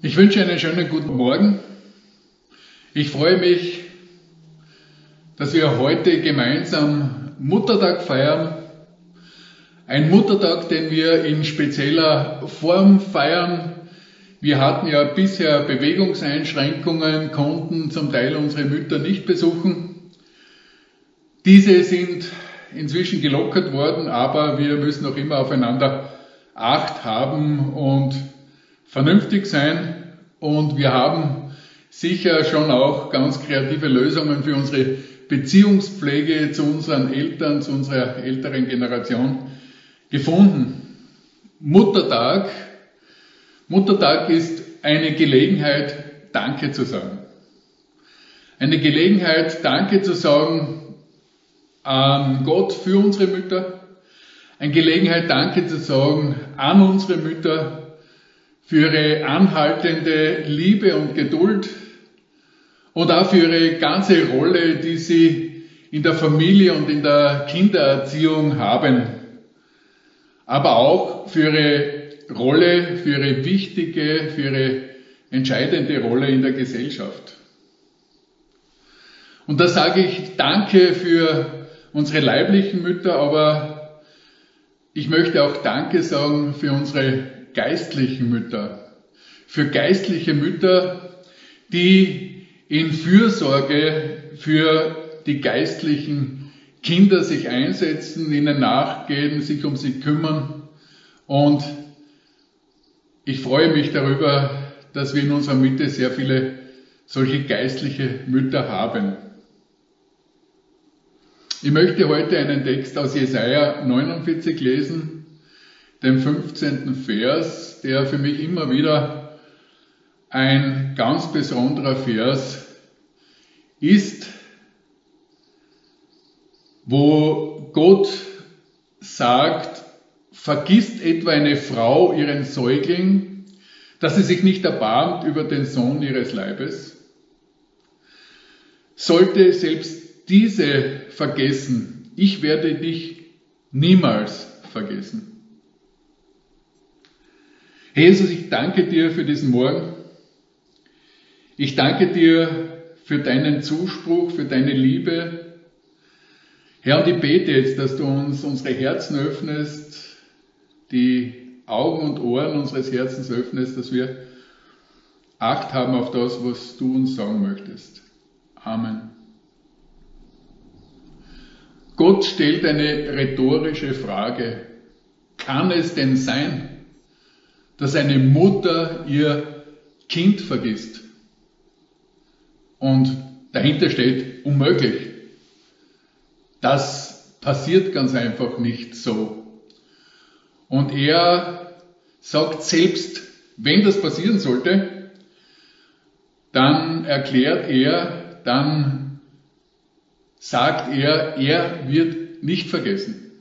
Ich wünsche einen schönen guten Morgen. Ich freue mich, dass wir heute gemeinsam Muttertag feiern. Ein Muttertag, den wir in spezieller Form feiern. Wir hatten ja bisher Bewegungseinschränkungen, konnten zum Teil unsere Mütter nicht besuchen. Diese sind inzwischen gelockert worden, aber wir müssen noch immer aufeinander Acht haben und vernünftig sein. Und wir haben sicher schon auch ganz kreative Lösungen für unsere Beziehungspflege zu unseren Eltern, zu unserer älteren Generation gefunden. Muttertag. Muttertag ist eine Gelegenheit, Danke zu sagen. Eine Gelegenheit, Danke zu sagen an Gott für unsere Mütter. Eine Gelegenheit, Danke zu sagen an unsere Mütter für ihre anhaltende Liebe und Geduld und auch für ihre ganze Rolle, die sie in der Familie und in der Kindererziehung haben, aber auch für ihre Rolle, für ihre wichtige, für ihre entscheidende Rolle in der Gesellschaft. Und da sage ich Danke für unsere leiblichen Mütter, aber ich möchte auch Danke sagen für unsere geistlichen Mütter. Für geistliche Mütter, die in Fürsorge für die geistlichen Kinder sich einsetzen, ihnen nachgehen, sich um sie kümmern. Und ich freue mich darüber, dass wir in unserer Mitte sehr viele solche geistliche Mütter haben. Ich möchte heute einen Text aus Jesaja 49 lesen, dem 15. Vers, der für mich immer wieder ein ganz besonderer Vers ist, wo Gott sagt, vergisst etwa eine Frau ihren Säugling, dass sie sich nicht erbarmt über den Sohn ihres Leibes? Sollte selbst diese vergessen, ich werde dich niemals vergessen. Jesus, ich danke dir für diesen Morgen. Ich danke dir für deinen Zuspruch, für deine Liebe. Herr, und ich bete jetzt, dass du uns unsere Herzen öffnest, die Augen und Ohren unseres Herzens öffnest, dass wir Acht haben auf das, was du uns sagen möchtest. Amen. Gott stellt eine rhetorische Frage. Kann es denn sein, dass eine Mutter ihr Kind vergisst? Und dahinter steht unmöglich. Das passiert ganz einfach nicht so. Und er sagt selbst, wenn das passieren sollte, dann erklärt er, dann sagt er, er wird nicht vergessen.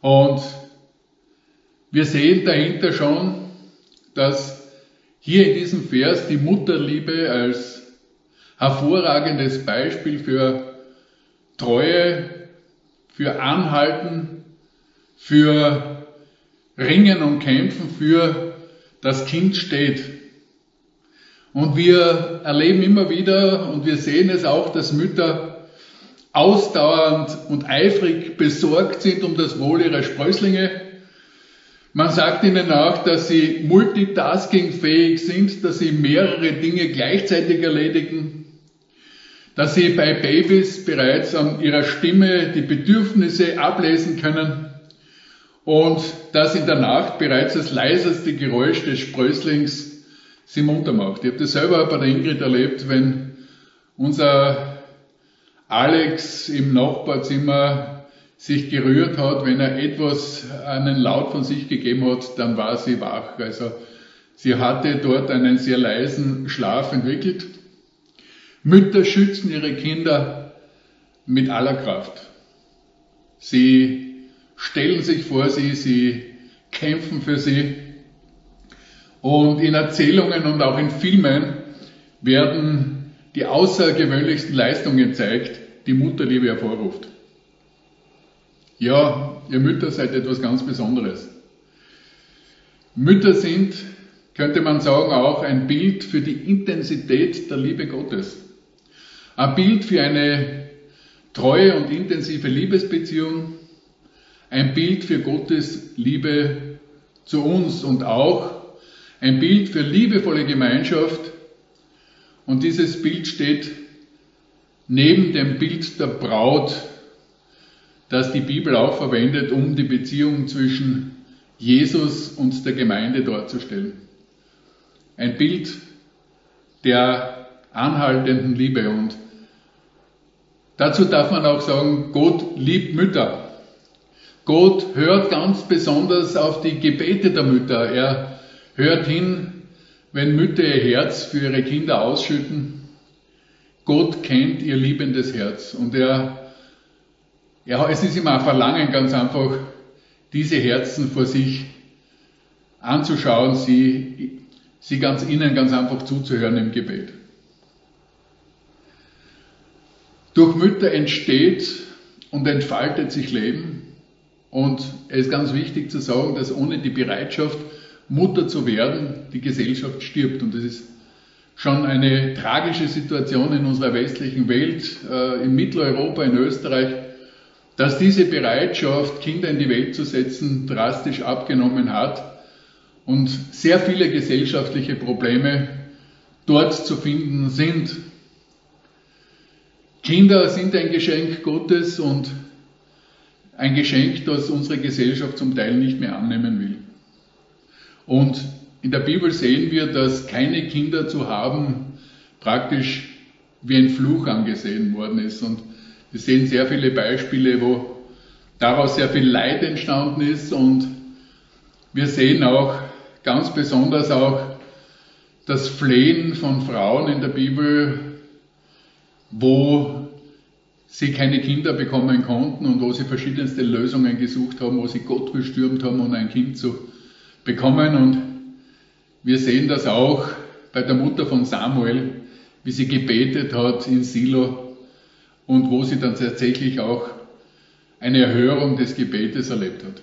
Und wir sehen dahinter schon, dass hier in diesem Vers die Mutterliebe als hervorragendes Beispiel für Treue, für Anhalten, für Ringen und Kämpfen für das Kind steht. Und wir erleben immer wieder und wir sehen es auch, dass Mütter ausdauernd und eifrig besorgt sind um das Wohl ihrer Sprösslinge. Man sagt ihnen auch, dass sie multitaskingfähig sind, dass sie mehrere Dinge gleichzeitig erledigen, dass sie bei Babys bereits an ihrer Stimme die Bedürfnisse ablesen können und dass in der Nacht bereits das leiseste Geräusch des Sprösslings sie munter macht. Ich habe das selber bei der Ingrid erlebt, wenn unser Alex im Nachbarzimmer sich gerührt hat, wenn er etwas, einen Laut von sich gegeben hat, dann war sie wach. Also sie hatte dort einen sehr leisen Schlaf entwickelt. Mütter schützen ihre Kinder mit aller Kraft. Sie stellen sich vor sie, sie kämpfen für sie. Und in Erzählungen und auch in Filmen werden die außergewöhnlichsten Leistungen gezeigt, die Mutterliebe hervorruft. Ja, ihr Mütter seid etwas ganz Besonderes. Mütter sind könnte man sagen, auch ein Bild für die Intensität der Liebe Gottes. Ein Bild für eine treue und intensive Liebesbeziehung. Ein Bild für Gottes Liebe zu uns und auch ein Bild für liebevolle Gemeinschaft. Und dieses Bild steht neben dem Bild der Braut, das die Bibel auch verwendet, um die Beziehung zwischen Jesus und der Gemeinde darzustellen. Ein Bild der anhaltenden Liebe und dazu darf man auch sagen, Gott liebt Mütter. Gott hört ganz besonders auf die Gebete der Mütter. Er hört hin, wenn Mütter ihr Herz für ihre Kinder ausschütten. Gott kennt ihr liebendes Herz und er, ja, es ist immer ein Verlangen ganz einfach, diese Herzen vor sich anzuschauen, sie, sie ganz innen ganz einfach zuzuhören im Gebet. Durch Mütter entsteht und entfaltet sich Leben. Und es ist ganz wichtig zu sagen, dass ohne die Bereitschaft, Mutter zu werden, die Gesellschaft stirbt. Und das ist schon eine tragische Situation in unserer westlichen Welt, äh, in Mitteleuropa, in Österreich, dass diese Bereitschaft, Kinder in die Welt zu setzen, drastisch abgenommen hat und sehr viele gesellschaftliche Probleme dort zu finden sind. Kinder sind ein Geschenk Gottes und ein Geschenk, das unsere Gesellschaft zum Teil nicht mehr annehmen will. Und in der Bibel sehen wir, dass keine Kinder zu haben praktisch wie ein Fluch angesehen worden ist. Und wir sehen sehr viele Beispiele, wo daraus sehr viel Leid entstanden ist. Und wir sehen auch ganz besonders auch das Flehen von Frauen in der Bibel, wo sie keine Kinder bekommen konnten und wo sie verschiedenste Lösungen gesucht haben, wo sie Gott bestürmt haben, um ein Kind zu bekommen. Und wir sehen das auch bei der Mutter von Samuel, wie sie gebetet hat in Silo und wo sie dann tatsächlich auch eine Erhörung des Gebetes erlebt hat.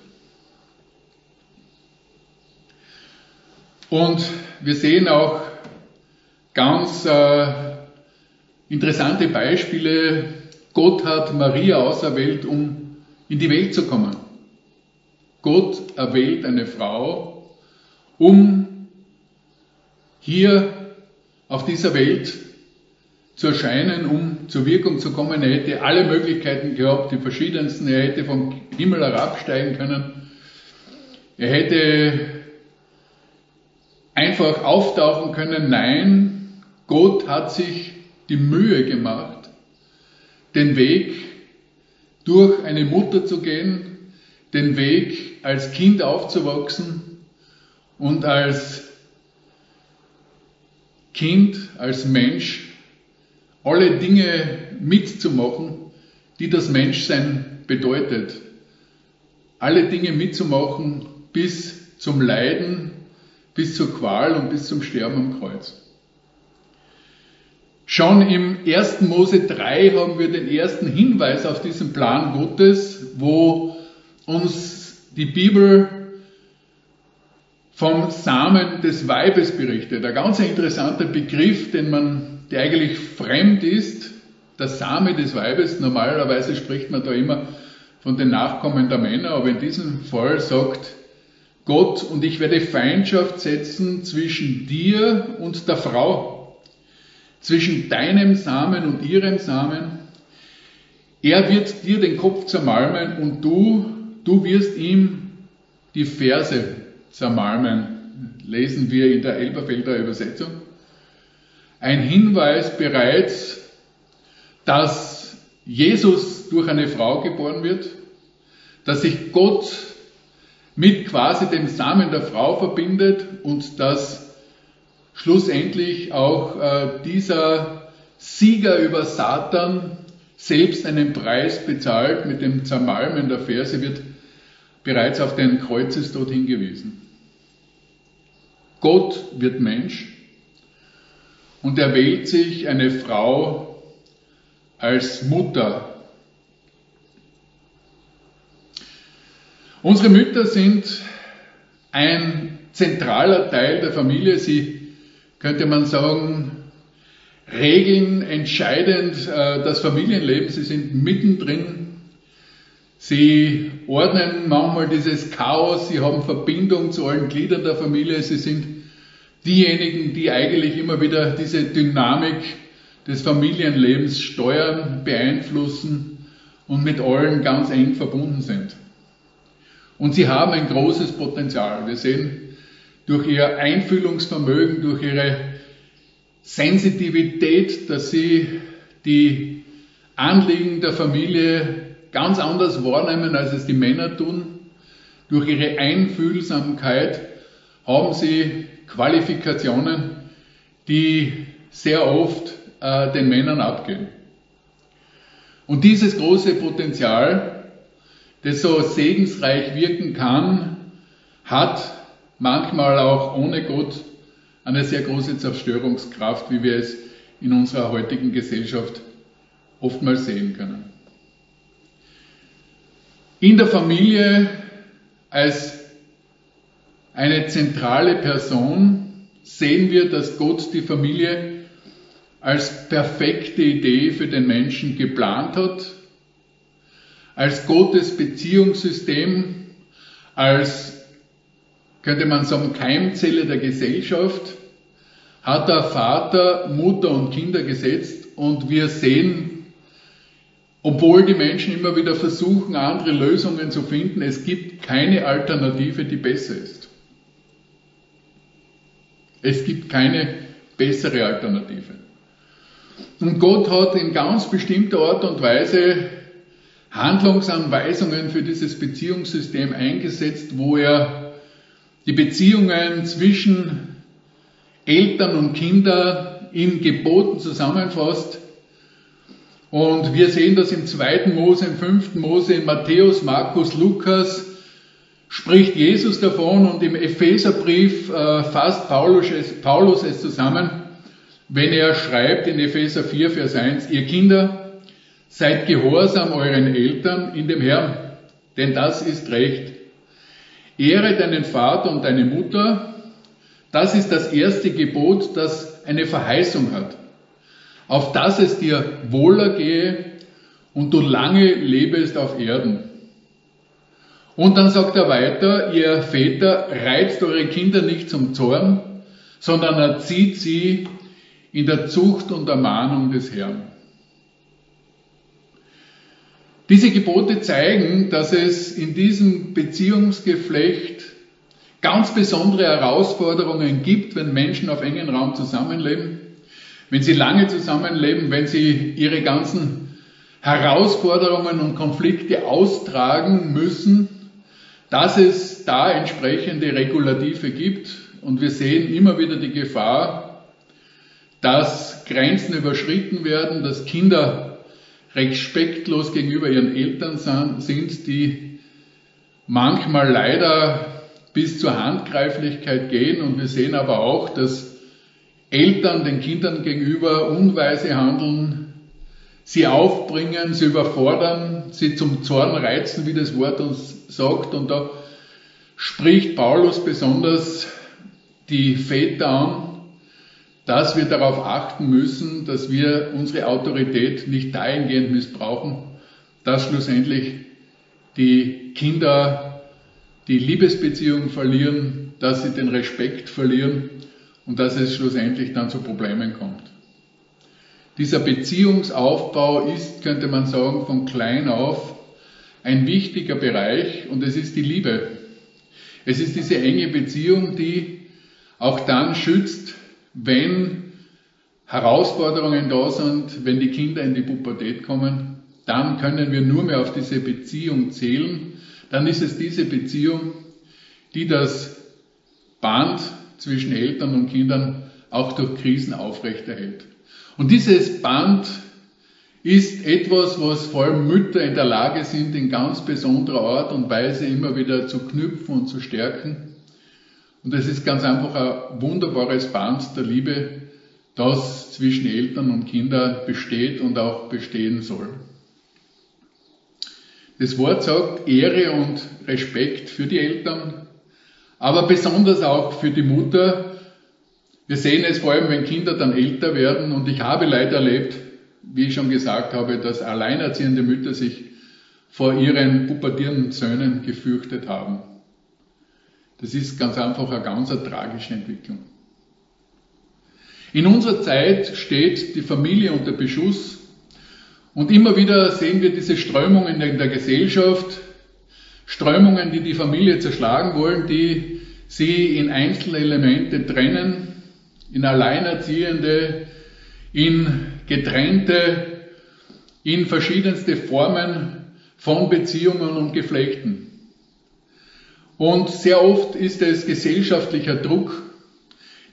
Und wir sehen auch ganz äh, interessante Beispiele. Gott hat Maria auserwählt, um in die Welt zu kommen. Gott erwählt eine Frau, um hier auf dieser Welt zu erscheinen, um zur Wirkung zu kommen. Er hätte alle Möglichkeiten gehabt, die verschiedensten. Er hätte vom Himmel herabsteigen können. Er hätte einfach auftauchen können. Nein, Gott hat sich die Mühe gemacht, den Weg durch eine Mutter zu gehen, den Weg als Kind aufzuwachsen und als Kind, als Mensch alle Dinge mitzumachen, die das Menschsein bedeutet. Alle Dinge mitzumachen bis zum Leiden, bis zur Qual und bis zum Sterben am Kreuz. Schon im 1. Mose 3 haben wir den ersten Hinweis auf diesen Plan Gottes, wo uns die Bibel vom Samen des Weibes berichtet. Ein ganz interessanter Begriff, den man, der eigentlich fremd ist, der Same des Weibes. Normalerweise spricht man da immer von den Nachkommen der Männer, aber in diesem Fall sagt Gott, und ich werde Feindschaft setzen zwischen dir und der Frau, zwischen deinem Samen und ihrem Samen. Er wird dir den Kopf zermalmen und du, du wirst ihm die Ferse zermalmen, lesen wir in der Elberfelder Übersetzung. Ein Hinweis bereits, dass Jesus durch eine Frau geboren wird, dass sich Gott mit quasi dem Samen der Frau verbindet und dass schlussendlich auch äh, dieser Sieger über Satan selbst einen Preis bezahlt mit dem Zermalmen der Verse, wird bereits auf den Kreuzestod hingewiesen. Gott wird Mensch und er wählt sich eine Frau als Mutter. Unsere Mütter sind ein zentraler Teil der Familie. Sie, könnte man sagen, regeln entscheidend äh, das Familienleben. Sie sind mittendrin. Sie ordnen manchmal dieses Chaos. Sie haben Verbindung zu allen Gliedern der Familie. Sie sind diejenigen, die eigentlich immer wieder diese Dynamik des Familienlebens steuern, beeinflussen und mit allen ganz eng verbunden sind. Und sie haben ein großes Potenzial. Wir sehen durch ihr Einfühlungsvermögen, durch ihre Sensitivität, dass sie die Anliegen der Familie ganz anders wahrnehmen, als es die Männer tun. Durch ihre Einfühlsamkeit haben sie Qualifikationen, die sehr oft äh, den Männern abgehen. Und dieses große Potenzial, das so segensreich wirken kann, hat manchmal auch ohne Gott eine sehr große Zerstörungskraft, wie wir es in unserer heutigen Gesellschaft oftmals sehen können. In der Familie als eine zentrale Person sehen wir, dass Gott die Familie als perfekte Idee für den Menschen geplant hat, als Gottes Beziehungssystem, als, könnte man sagen, Keimzelle der Gesellschaft, hat er Vater, Mutter und Kinder gesetzt und wir sehen, obwohl die Menschen immer wieder versuchen, andere Lösungen zu finden, es gibt keine Alternative, die besser ist. Es gibt keine bessere Alternative. Und Gott hat in ganz bestimmter Art und Weise Handlungsanweisungen für dieses Beziehungssystem eingesetzt, wo er die Beziehungen zwischen Eltern und Kindern in Geboten zusammenfasst. Und wir sehen das im zweiten Mose, im fünften Mose, in Matthäus, Markus, Lukas, spricht Jesus davon und im Epheserbrief äh, fasst Paulus es, Paulus es zusammen, wenn er schreibt in Epheser 4, Vers 1, ihr Kinder, seid gehorsam euren Eltern in dem Herrn, denn das ist Recht. Ehre deinen Vater und deine Mutter, das ist das erste Gebot, das eine Verheißung hat, auf dass es dir wohler gehe und du lange lebest auf Erden. Und dann sagt er weiter, ihr Väter, reizt eure Kinder nicht zum Zorn, sondern erzieht sie in der Zucht und Ermahnung des Herrn. Diese Gebote zeigen, dass es in diesem Beziehungsgeflecht ganz besondere Herausforderungen gibt, wenn Menschen auf engen Raum zusammenleben, wenn sie lange zusammenleben, wenn sie ihre ganzen Herausforderungen und Konflikte austragen müssen dass es da entsprechende Regulative gibt. Und wir sehen immer wieder die Gefahr, dass Grenzen überschritten werden, dass Kinder respektlos gegenüber ihren Eltern sind, die manchmal leider bis zur Handgreiflichkeit gehen. Und wir sehen aber auch, dass Eltern den Kindern gegenüber unweise handeln, sie aufbringen, sie überfordern, sie zum Zorn reizen, wie das Wort uns sagt. Und da spricht Paulus besonders die Väter an, dass wir darauf achten müssen, dass wir unsere Autorität nicht dahingehend missbrauchen, dass schlussendlich die Kinder die Liebesbeziehung verlieren, dass sie den Respekt verlieren und dass es schlussendlich dann zu Problemen kommt. Dieser Beziehungsaufbau ist, könnte man sagen, von klein auf ein wichtiger Bereich und es ist die Liebe. Es ist diese enge Beziehung, die auch dann schützt, wenn Herausforderungen da sind, wenn die Kinder in die Pubertät kommen, dann können wir nur mehr auf diese Beziehung zählen. Dann ist es diese Beziehung, die das Band zwischen Eltern und Kindern auch durch Krisen aufrechterhält. Und dieses Band ist etwas, was vor allem Mütter in der Lage sind, in ganz besonderer Art und Weise immer wieder zu knüpfen und zu stärken. Und es ist ganz einfach ein wunderbares Band der Liebe, das zwischen Eltern und Kindern besteht und auch bestehen soll. Das Wort sagt Ehre und Respekt für die Eltern, aber besonders auch für die Mutter. Wir sehen es vor allem, wenn Kinder dann älter werden und ich habe leider erlebt, wie ich schon gesagt habe, dass alleinerziehende Mütter sich vor ihren pubertierenden Söhnen gefürchtet haben. Das ist ganz einfach eine ganz eine tragische Entwicklung. In unserer Zeit steht die Familie unter Beschuss und immer wieder sehen wir diese Strömungen in der Gesellschaft, Strömungen, die die Familie zerschlagen wollen, die sie in Einzelelemente trennen, in Alleinerziehende, in getrennte, in verschiedenste Formen von Beziehungen und Geflechten. Und sehr oft ist es gesellschaftlicher Druck,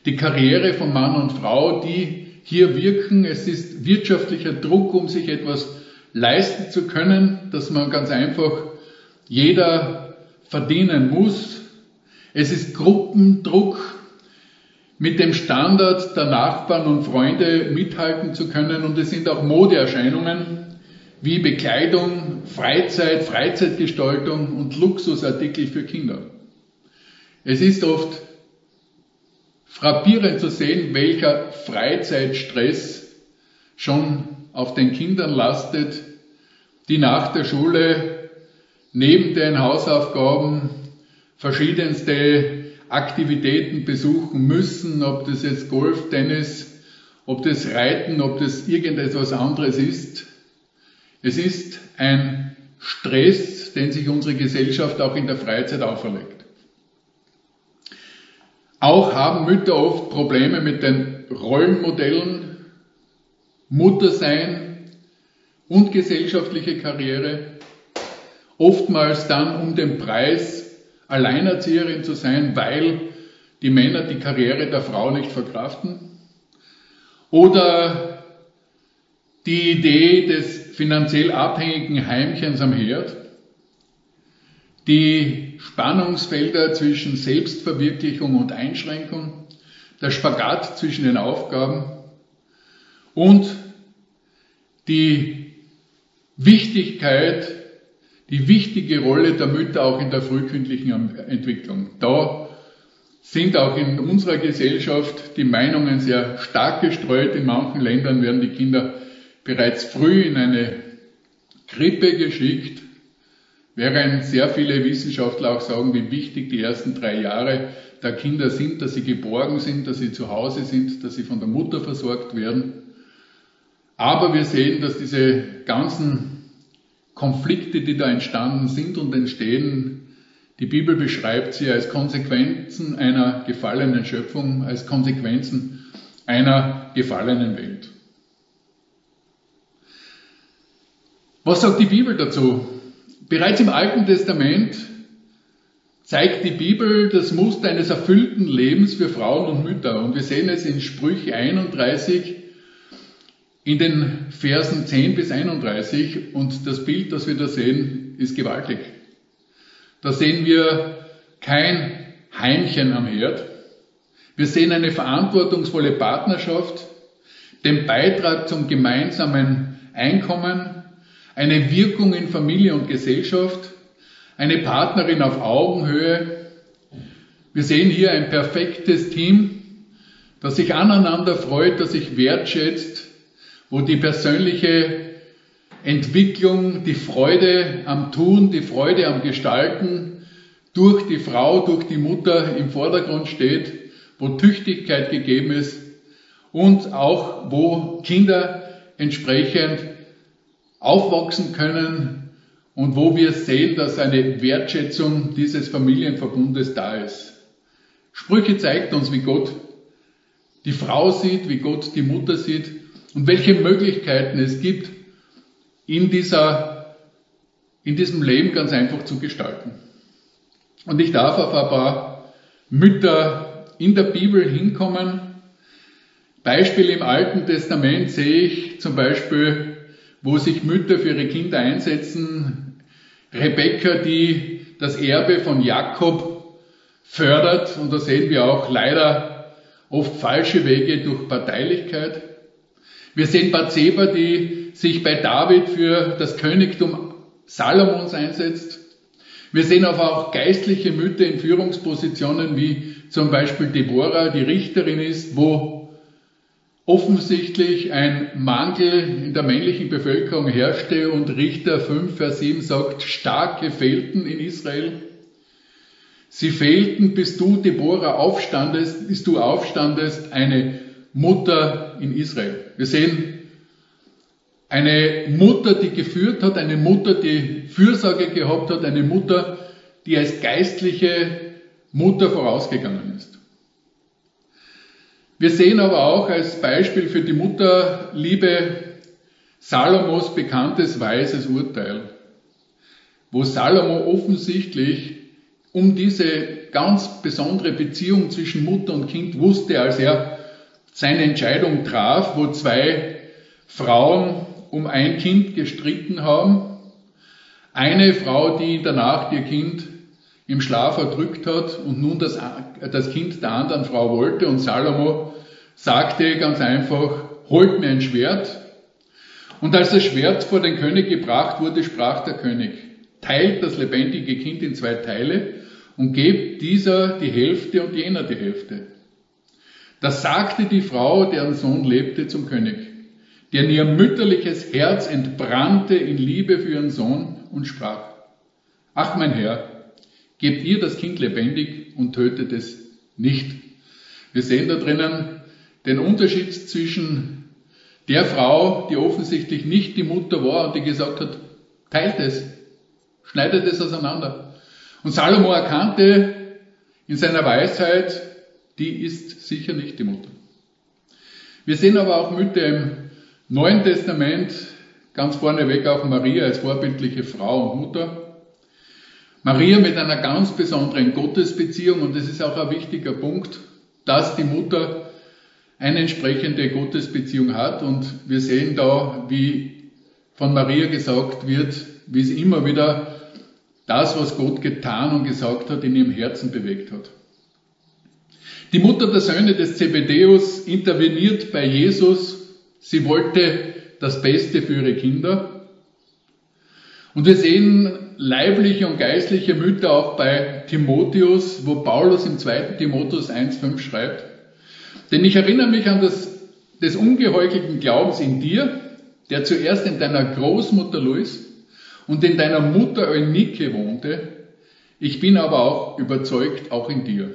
die Karriere von Mann und Frau, die hier wirken. Es ist wirtschaftlicher Druck, um sich etwas leisten zu können, dass man ganz einfach jeder verdienen muss. Es ist Gruppendruck, mit dem Standard der Nachbarn und Freunde mithalten zu können. Und es sind auch Modeerscheinungen wie Bekleidung, Freizeit, Freizeitgestaltung und Luxusartikel für Kinder. Es ist oft frappierend zu sehen, welcher Freizeitstress schon auf den Kindern lastet, die nach der Schule neben den Hausaufgaben verschiedenste Aktivitäten besuchen müssen, ob das jetzt Golf, Tennis, ob das Reiten, ob das irgendetwas anderes ist. Es ist ein Stress, den sich unsere Gesellschaft auch in der Freizeit auferlegt. Auch haben Mütter oft Probleme mit den Rollenmodellen, Mutter sein und gesellschaftliche Karriere, oftmals dann um den Preis Alleinerzieherin zu sein, weil die Männer die Karriere der Frau nicht verkraften. Oder die Idee des finanziell abhängigen Heimchens am Herd. Die Spannungsfelder zwischen Selbstverwirklichung und Einschränkung. Der Spagat zwischen den Aufgaben. Und die Wichtigkeit die wichtige Rolle der Mütter auch in der frühkindlichen Entwicklung. Da sind auch in unserer Gesellschaft die Meinungen sehr stark gestreut. In manchen Ländern werden die Kinder bereits früh in eine Krippe geschickt, während sehr viele Wissenschaftler auch sagen, wie wichtig die ersten drei Jahre der Kinder sind, dass sie geborgen sind, dass sie zu Hause sind, dass sie von der Mutter versorgt werden. Aber wir sehen, dass diese ganzen Konflikte, die da entstanden sind und entstehen, die Bibel beschreibt sie als Konsequenzen einer gefallenen Schöpfung, als Konsequenzen einer gefallenen Welt. Was sagt die Bibel dazu? Bereits im Alten Testament zeigt die Bibel das Muster eines erfüllten Lebens für Frauen und Mütter. Und wir sehen es in Sprüche 31, in den Versen 10 bis 31 und das Bild, das wir da sehen, ist gewaltig. Da sehen wir kein Heimchen am Herd. Wir sehen eine verantwortungsvolle Partnerschaft, den Beitrag zum gemeinsamen Einkommen, eine Wirkung in Familie und Gesellschaft, eine Partnerin auf Augenhöhe. Wir sehen hier ein perfektes Team, das sich aneinander freut, das sich wertschätzt, wo die persönliche Entwicklung, die Freude am Tun, die Freude am Gestalten durch die Frau, durch die Mutter im Vordergrund steht, wo Tüchtigkeit gegeben ist und auch wo Kinder entsprechend aufwachsen können und wo wir sehen, dass eine Wertschätzung dieses Familienverbundes da ist. Sprüche zeigt uns, wie Gott die Frau sieht, wie Gott die Mutter sieht und welche Möglichkeiten es gibt, in, dieser, in diesem Leben ganz einfach zu gestalten. Und ich darf auf ein paar Mütter in der Bibel hinkommen. Beispiel im Alten Testament sehe ich zum Beispiel, wo sich Mütter für ihre Kinder einsetzen. Rebekka, die das Erbe von Jakob fördert. Und da sehen wir auch leider oft falsche Wege durch Parteilichkeit. Wir sehen Bathseba, die sich bei David für das Königtum Salomons einsetzt. Wir sehen aber auch geistliche Mütter in Führungspositionen, wie zum Beispiel Deborah, die Richterin ist, wo offensichtlich ein Mangel in der männlichen Bevölkerung herrschte und Richter 5, Vers 7 sagt, starke fehlten in Israel. Sie fehlten, bis du, Deborah, aufstandest, bis du aufstandest, eine Mutter in Israel. Wir sehen eine Mutter, die geführt hat, eine Mutter, die Fürsorge gehabt hat, eine Mutter, die als geistliche Mutter vorausgegangen ist. Wir sehen aber auch als Beispiel für die Mutterliebe Salomos bekanntes weises Urteil, wo Salomo offensichtlich um diese ganz besondere Beziehung zwischen Mutter und Kind wusste, als er seine Entscheidung traf, wo zwei Frauen um ein Kind gestritten haben. Eine Frau, die danach ihr Kind im Schlaf erdrückt hat und nun das, das Kind der anderen Frau wollte und Salomo sagte ganz einfach, holt mir ein Schwert. Und als das Schwert vor den König gebracht wurde, sprach der König, teilt das lebendige Kind in zwei Teile und gebt dieser die Hälfte und jener die Hälfte. Das sagte die Frau, deren Sohn lebte, zum König, deren ihr mütterliches Herz entbrannte in Liebe für ihren Sohn und sprach, ach mein Herr, gebt ihr das Kind lebendig und tötet es nicht. Wir sehen da drinnen den Unterschied zwischen der Frau, die offensichtlich nicht die Mutter war und die gesagt hat, teilt es, schneidet es auseinander. Und Salomo erkannte in seiner Weisheit, die ist sicher nicht die Mutter. Wir sehen aber auch Mütter im Neuen Testament, ganz vorneweg auch Maria als vorbildliche Frau und Mutter. Maria mit einer ganz besonderen Gottesbeziehung und das ist auch ein wichtiger Punkt, dass die Mutter eine entsprechende Gottesbeziehung hat und wir sehen da, wie von Maria gesagt wird, wie sie immer wieder das, was Gott getan und gesagt hat, in ihrem Herzen bewegt hat. Die Mutter der Söhne des Zebedeus interveniert bei Jesus. Sie wollte das Beste für ihre Kinder. Und wir sehen leibliche und geistliche Mütter auch bei Timotheus, wo Paulus im 2. Timotheus 1.5 schreibt. Denn ich erinnere mich an das, des ungeheuchelten Glaubens in dir, der zuerst in deiner Großmutter Louis und in deiner Mutter Eunike wohnte. Ich bin aber auch überzeugt, auch in dir.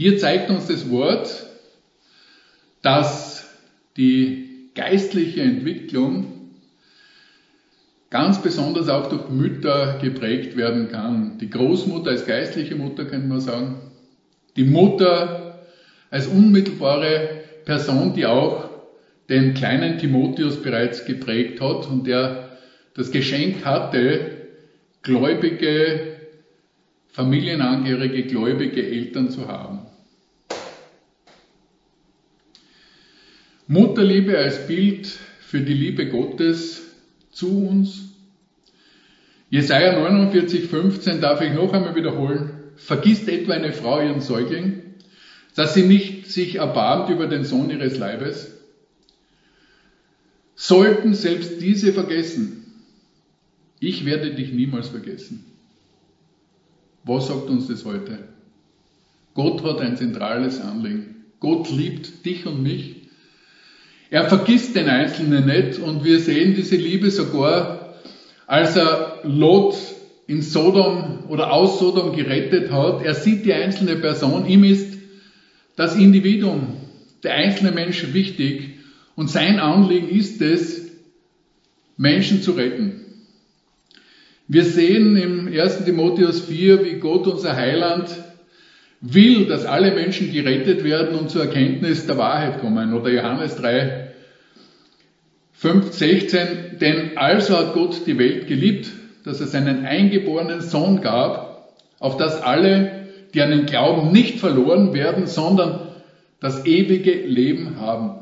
Hier zeigt uns das Wort, dass die geistliche Entwicklung ganz besonders auch durch Mütter geprägt werden kann. Die Großmutter als geistliche Mutter, könnte man sagen. Die Mutter als unmittelbare Person, die auch den kleinen Timotheus bereits geprägt hat und der das Geschenk hatte, gläubige, familienangehörige, gläubige Eltern zu haben. Mutterliebe als Bild für die Liebe Gottes zu uns. Jesaja 49, 15 darf ich noch einmal wiederholen. Vergisst etwa eine Frau ihren Säugling, dass sie nicht sich erbarmt über den Sohn ihres Leibes? Sollten selbst diese vergessen, ich werde dich niemals vergessen. Was sagt uns das heute? Gott hat ein zentrales Anliegen. Gott liebt dich und mich er vergisst den Einzelnen nicht und wir sehen diese Liebe sogar, als er Lot in Sodom oder aus Sodom gerettet hat. Er sieht die einzelne Person, ihm ist das Individuum, der einzelne Mensch wichtig und sein Anliegen ist es, Menschen zu retten. Wir sehen im 1. Timotheus 4, wie Gott unser Heiland will, dass alle Menschen gerettet werden und zur Erkenntnis der Wahrheit kommen. Oder Johannes 3, 5, 16, denn also hat Gott die Welt geliebt, dass er seinen eingeborenen Sohn gab, auf dass alle, die an den Glauben nicht verloren werden, sondern das ewige Leben haben.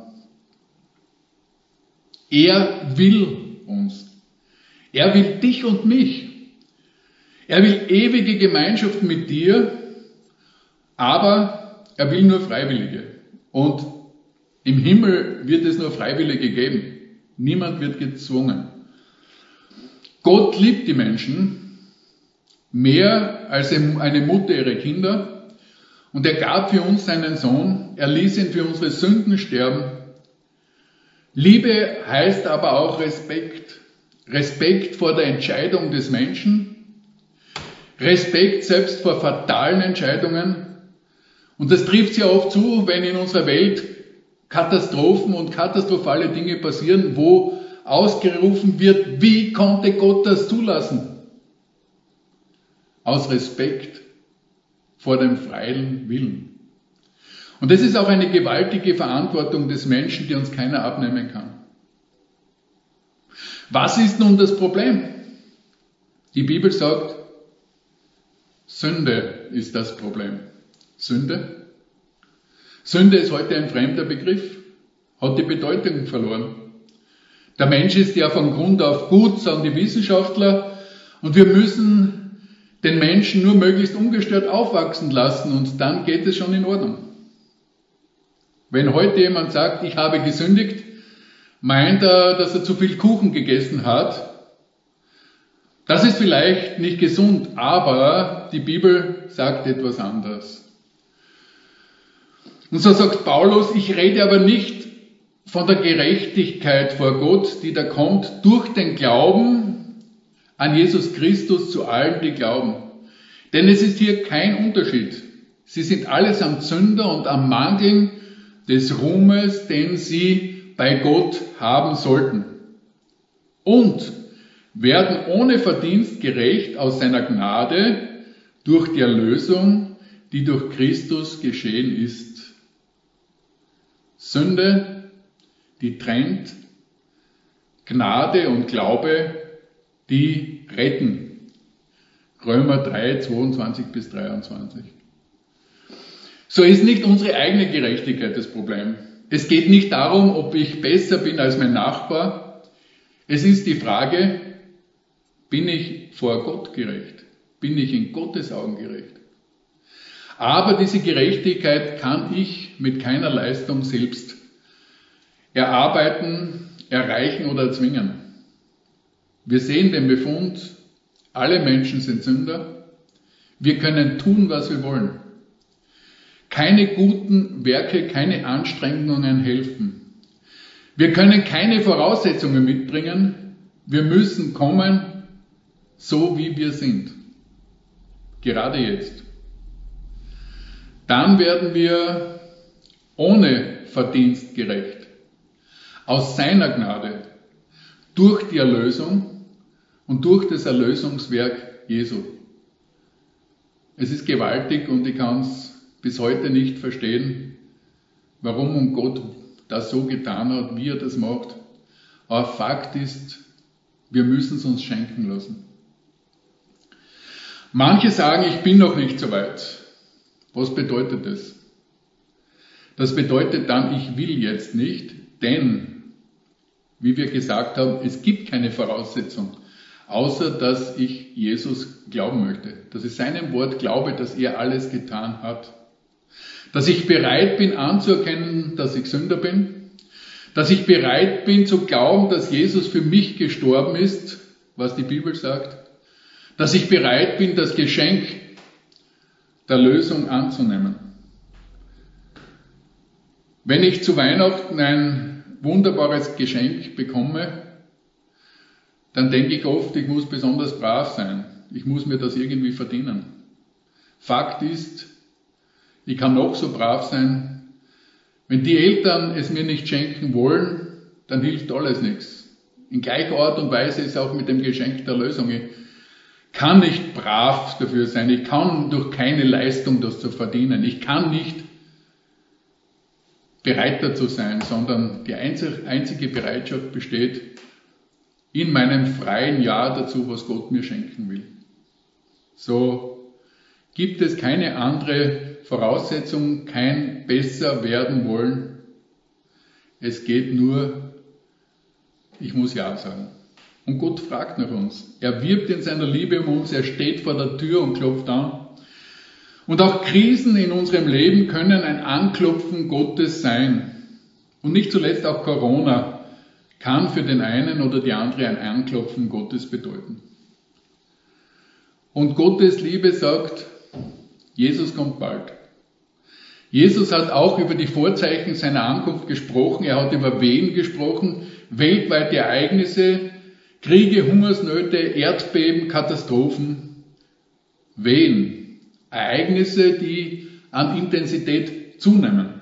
Er will uns. Er will dich und mich. Er will ewige Gemeinschaft mit dir aber er will nur Freiwillige. Und im Himmel wird es nur Freiwillige geben. Niemand wird gezwungen. Gott liebt die Menschen mehr als eine Mutter ihre Kinder. Und er gab für uns seinen Sohn, er ließ ihn für unsere Sünden sterben. Liebe heißt aber auch Respekt. Respekt vor der Entscheidung des Menschen. Respekt selbst vor fatalen Entscheidungen. Und das trifft sehr oft zu, wenn in unserer Welt Katastrophen und katastrophale Dinge passieren, wo ausgerufen wird, wie konnte Gott das zulassen? Aus Respekt vor dem freien Willen. Und das ist auch eine gewaltige Verantwortung des Menschen, die uns keiner abnehmen kann. Was ist nun das Problem? Die Bibel sagt, Sünde ist das Problem. Sünde? Sünde ist heute ein fremder Begriff, hat die Bedeutung verloren. Der Mensch ist ja von Grund auf gut, sagen die Wissenschaftler, und wir müssen den Menschen nur möglichst ungestört aufwachsen lassen und dann geht es schon in Ordnung. Wenn heute jemand sagt, ich habe gesündigt, meint er, dass er zu viel Kuchen gegessen hat. Das ist vielleicht nicht gesund, aber die Bibel sagt etwas anderes. Und so sagt Paulus, ich rede aber nicht von der Gerechtigkeit vor Gott, die da kommt durch den Glauben an Jesus Christus zu allen, die glauben. Denn es ist hier kein Unterschied. Sie sind allesamt Sünder und am Mangeln des Ruhmes, den sie bei Gott haben sollten. Und werden ohne Verdienst gerecht aus seiner Gnade durch die Erlösung, die durch Christus geschehen ist. Sünde, die trennt, Gnade und Glaube, die retten. Römer 3, 22 bis 23. So ist nicht unsere eigene Gerechtigkeit das Problem. Es geht nicht darum, ob ich besser bin als mein Nachbar. Es ist die Frage, bin ich vor Gott gerecht? Bin ich in Gottes Augen gerecht? Aber diese Gerechtigkeit kann ich mit keiner Leistung selbst erarbeiten, erreichen oder erzwingen. Wir sehen den Befund, alle Menschen sind Sünder. Wir können tun, was wir wollen. Keine guten Werke, keine Anstrengungen helfen. Wir können keine Voraussetzungen mitbringen. Wir müssen kommen, so wie wir sind. Gerade jetzt dann werden wir ohne Verdienst gerecht. Aus seiner Gnade, durch die Erlösung und durch das Erlösungswerk Jesu. Es ist gewaltig und ich kann es bis heute nicht verstehen, warum um Gott das so getan hat, wie er das macht. Aber Fakt ist, wir müssen es uns schenken lassen. Manche sagen, ich bin noch nicht so weit. Was bedeutet das? Das bedeutet dann, ich will jetzt nicht, denn, wie wir gesagt haben, es gibt keine Voraussetzung, außer dass ich Jesus glauben möchte, dass ich seinem Wort glaube, dass er alles getan hat, dass ich bereit bin anzuerkennen, dass ich Sünder bin, dass ich bereit bin zu glauben, dass Jesus für mich gestorben ist, was die Bibel sagt, dass ich bereit bin, das Geschenk der Lösung anzunehmen. Wenn ich zu Weihnachten ein wunderbares Geschenk bekomme, dann denke ich oft, ich muss besonders brav sein. Ich muss mir das irgendwie verdienen. Fakt ist, ich kann noch so brav sein. Wenn die Eltern es mir nicht schenken wollen, dann hilft alles nichts. In gleicher Art und Weise ist auch mit dem Geschenk der Lösung kann nicht brav dafür sein. Ich kann durch keine Leistung das zu verdienen. Ich kann nicht bereit dazu sein, sondern die einzige Bereitschaft besteht in meinem freien Ja dazu, was Gott mir schenken will. So gibt es keine andere Voraussetzung, kein besser werden wollen. Es geht nur, ich muss Ja sagen. Und Gott fragt nach uns. Er wirbt in seiner Liebe um uns, er steht vor der Tür und klopft an. Und auch Krisen in unserem Leben können ein Anklopfen Gottes sein. Und nicht zuletzt auch Corona kann für den einen oder die andere ein Anklopfen Gottes bedeuten. Und Gottes Liebe sagt, Jesus kommt bald. Jesus hat auch über die Vorzeichen seiner Ankunft gesprochen. Er hat über Wehen gesprochen, weltweite Ereignisse, Kriege, Hungersnöte, Erdbeben, Katastrophen. Wehen. Ereignisse, die an Intensität zunehmen.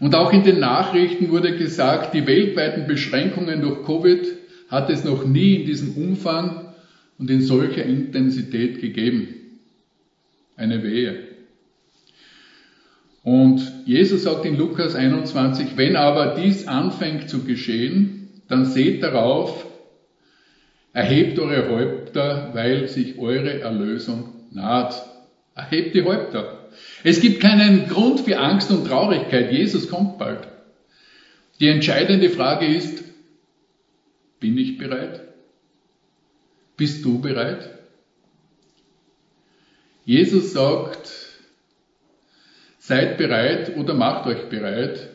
Und auch in den Nachrichten wurde gesagt, die weltweiten Beschränkungen durch Covid hat es noch nie in diesem Umfang und in solcher Intensität gegeben. Eine Wehe. Und Jesus sagt in Lukas 21, wenn aber dies anfängt zu geschehen, dann seht darauf, erhebt eure Häupter, weil sich eure Erlösung naht. Erhebt die Häupter. Es gibt keinen Grund für Angst und Traurigkeit. Jesus kommt bald. Die entscheidende Frage ist, bin ich bereit? Bist du bereit? Jesus sagt, Seid bereit oder macht euch bereit.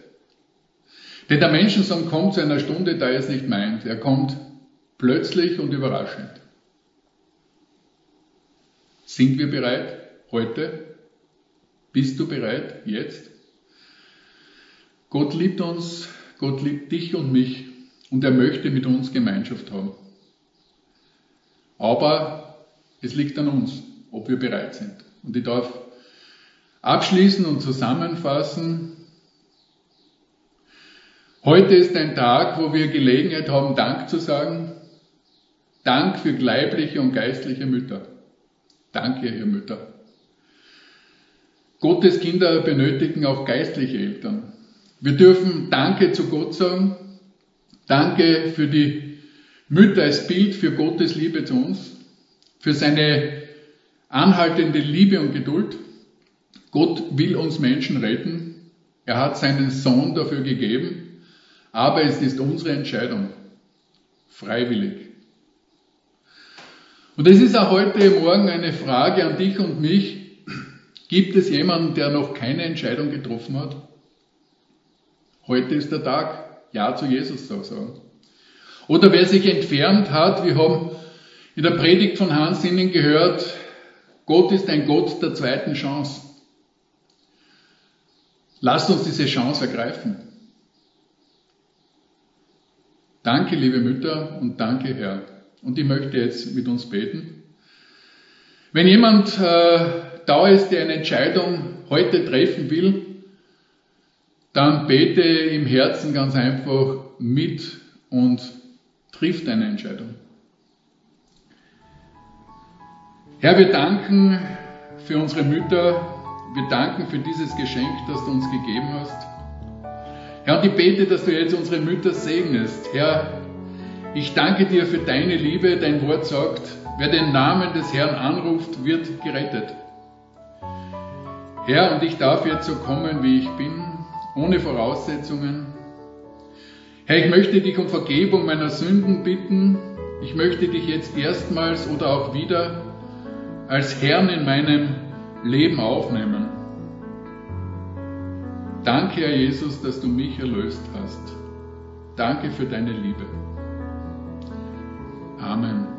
Denn der Menschensohn kommt zu einer Stunde, da er es nicht meint. Er kommt plötzlich und überraschend. Sind wir bereit heute? Bist du bereit jetzt? Gott liebt uns, Gott liebt dich und mich und er möchte mit uns Gemeinschaft haben. Aber es liegt an uns, ob wir bereit sind. Und ich darf abschließen und zusammenfassen. Heute ist ein Tag, wo wir Gelegenheit haben, Dank zu sagen. Dank für leibliche und geistliche Mütter. Danke, ihr Mütter. Gottes Kinder benötigen auch geistliche Eltern. Wir dürfen Danke zu Gott sagen. Danke für die Mütter als Bild für Gottes Liebe zu uns, für seine anhaltende Liebe und Geduld. Gott will uns Menschen retten. Er hat seinen Sohn dafür gegeben. Aber es ist unsere Entscheidung. Freiwillig. Und es ist auch heute Morgen eine Frage an dich und mich. Gibt es jemanden, der noch keine Entscheidung getroffen hat? Heute ist der Tag, Ja zu Jesus zu sagen. Oder wer sich entfernt hat, wir haben in der Predigt von Hans Innen gehört, Gott ist ein Gott der zweiten Chance. Lasst uns diese Chance ergreifen. Danke, liebe Mütter, und danke, Herr. Und ich möchte jetzt mit uns beten. Wenn jemand äh, da ist, der eine Entscheidung heute treffen will, dann bete im Herzen ganz einfach mit und trifft eine Entscheidung. Herr, wir danken für unsere Mütter, wir danken für dieses Geschenk, das du uns gegeben hast. Herr, und ich bete, dass du jetzt unsere Mütter segnest. Herr, ich danke dir für deine Liebe. Dein Wort sagt, wer den Namen des Herrn anruft, wird gerettet. Herr, und ich darf jetzt so kommen, wie ich bin, ohne Voraussetzungen. Herr, ich möchte dich um Vergebung meiner Sünden bitten. Ich möchte dich jetzt erstmals oder auch wieder als Herrn in meinem Leben aufnehmen. Danke, Herr Jesus, dass du mich erlöst hast. Danke für deine Liebe. Amen.